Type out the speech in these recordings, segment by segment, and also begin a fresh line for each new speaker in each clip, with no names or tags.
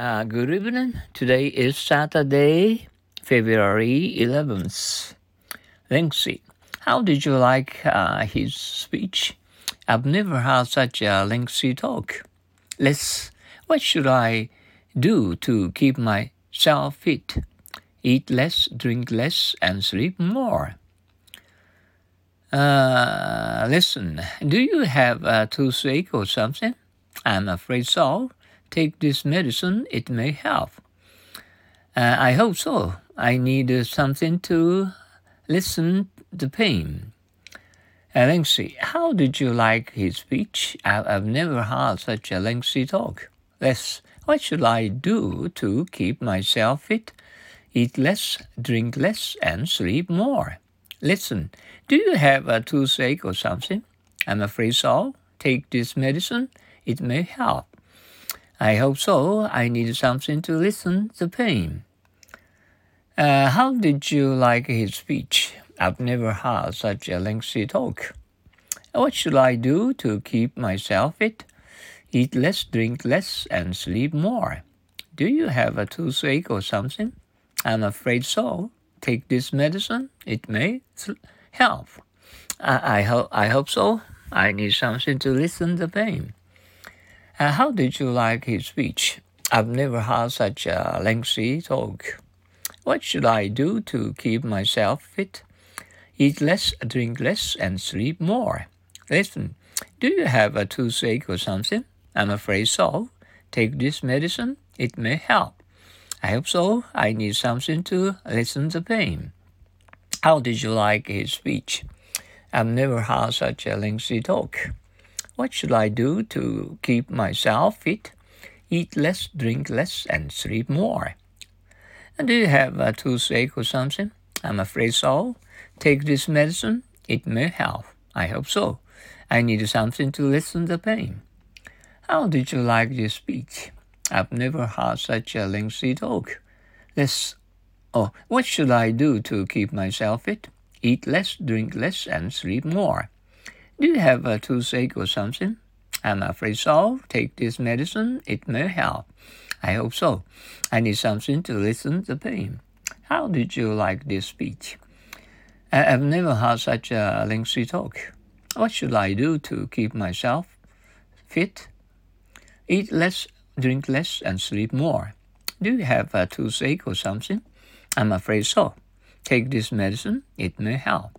Uh, good evening. Today is Saturday, February 11th. Lengthy. How did you like uh, his speech? I've never had such a lengthy talk. Let's. What should I do to keep myself fit? Eat less, drink less, and sleep more. Uh, listen, do you have a toothache or something? I'm afraid so. Take this medicine, it may help. Uh, I hope so. I need uh, something to listen the pain. Uh, lengthy. How did you like his speech? I, I've never heard such a lengthy talk. Let's. What should I do to keep myself fit? Eat less, drink less, and sleep more. Listen, do you have a toothache or something? I'm afraid so. Take this medicine. It may help. I hope so. I need something to listen the pain. Uh, how did you like his speech? I've never had such a lengthy talk. What should I do to keep myself fit? Eat less, drink less, and sleep more. Do you have a toothache or something? I'm afraid so. Take this medicine. It may help. I, I hope I hope so. I need something to listen the pain. Uh, how did you like his speech? I've never had such a lengthy talk. What should I do to keep myself fit? Eat less, drink less, and sleep more. Listen, do you have a toothache or something? I'm afraid so. Take this medicine. It may help. I hope so. I need something to lessen the pain. How did you like his speech? I've never had such a lengthy talk. What should I do to keep myself fit? Eat less, drink less, and sleep more. And do you have a toothache or something? I'm afraid so. Take this medicine. It may help. I hope so. I need something to lessen the pain. How did you like this speech? I've never had such a lengthy talk. Let's. Oh, what should I do to keep myself fit? Eat less, drink less, and sleep more. Do you have a toothache or something? I'm afraid so. Take this medicine. It may help. I hope so. I need something to lessen the pain. How did you like this speech? I've never had such a lengthy talk. What should I do to keep myself fit? Eat less, drink less, and sleep more. Do you have a toothache or something? I'm afraid so. Take this medicine, it may help.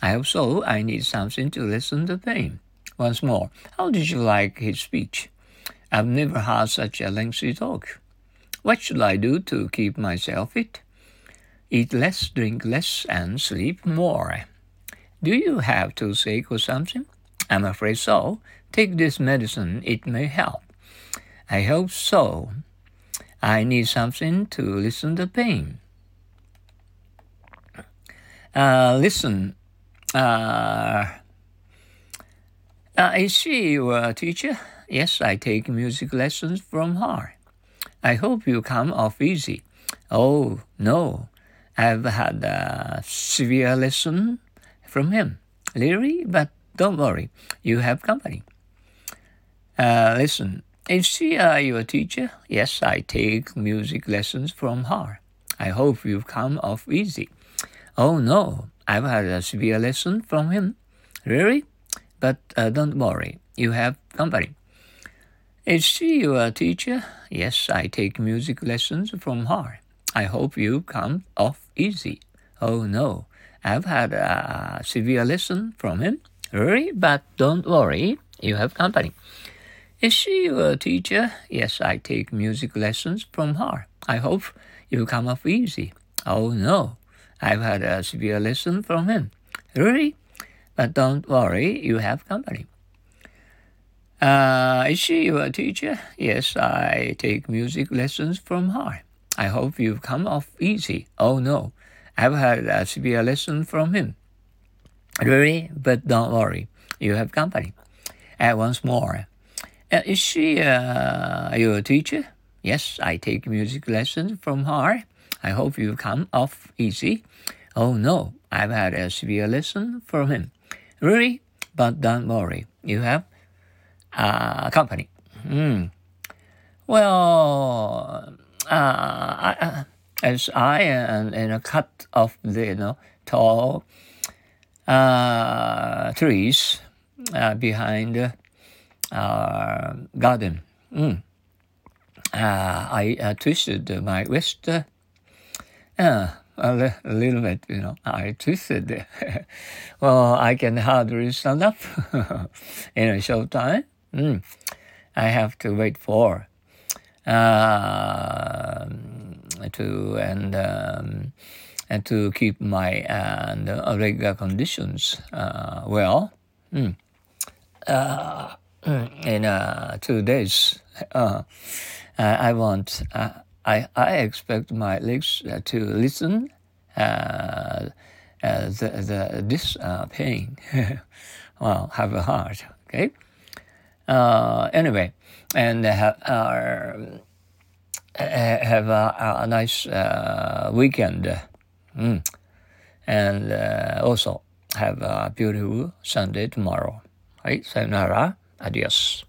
I hope so. I need something to lessen the pain. Once more, how did you like his speech? I've never had such a lengthy talk. What should I do to keep myself fit? Eat less, drink less, and sleep more. Do you have toothache or something? I'm afraid so. Take this medicine, it may help. I hope so. I need something to listen the pain. Uh, listen, uh, uh, is she your teacher? Yes, I take music lessons from her. I hope you come off easy. Oh, no, I've had a severe lesson from him. Really? But don't worry, you have company. Uh, listen, is she uh, your teacher? Yes, I take music lessons from her. I hope you've come off easy. Oh no, I've had a severe lesson from him. Really? But uh, don't worry, you have company. Is she your teacher? Yes, I take music lessons from her. I hope you come off easy. Oh no, I've had a severe lesson from him. Really? But don't worry, you have company. Is she your teacher? Yes, I take music lessons from her. I hope you come off easy. Oh no, I've had a severe lesson from him. Really? But don't worry, you have company. Uh, is she your teacher? Yes, I take music lessons from her. I hope you've come off easy. Oh no, I've had a severe lesson from him. Really? But don't worry, you have company. And once more, uh, is she uh, your teacher? Yes, I take music lessons from her. I hope you come off easy. Oh no, I've had a severe lesson from him. Really? But don't worry, you have uh, company. Hmm. Well, uh, I, uh, as I and in a cut of the you know tall uh, trees behind our garden. Mm. I twisted my wrist. Uh, a, li- a little bit, you know, I twisted. well, I can hardly stand up in a short time. Mm. I have to wait for uh, to and um, and to keep my uh, regular conditions uh, well. Mm. In uh, two days, uh, I want. I, I expect my legs uh, to listen uh, uh, the, the, this uh, pain. well, have a heart, okay? Uh, anyway, and have, have a, a nice uh, weekend. Mm. And also have a beautiful Sunday tomorrow. Right? Sayonara. Adios.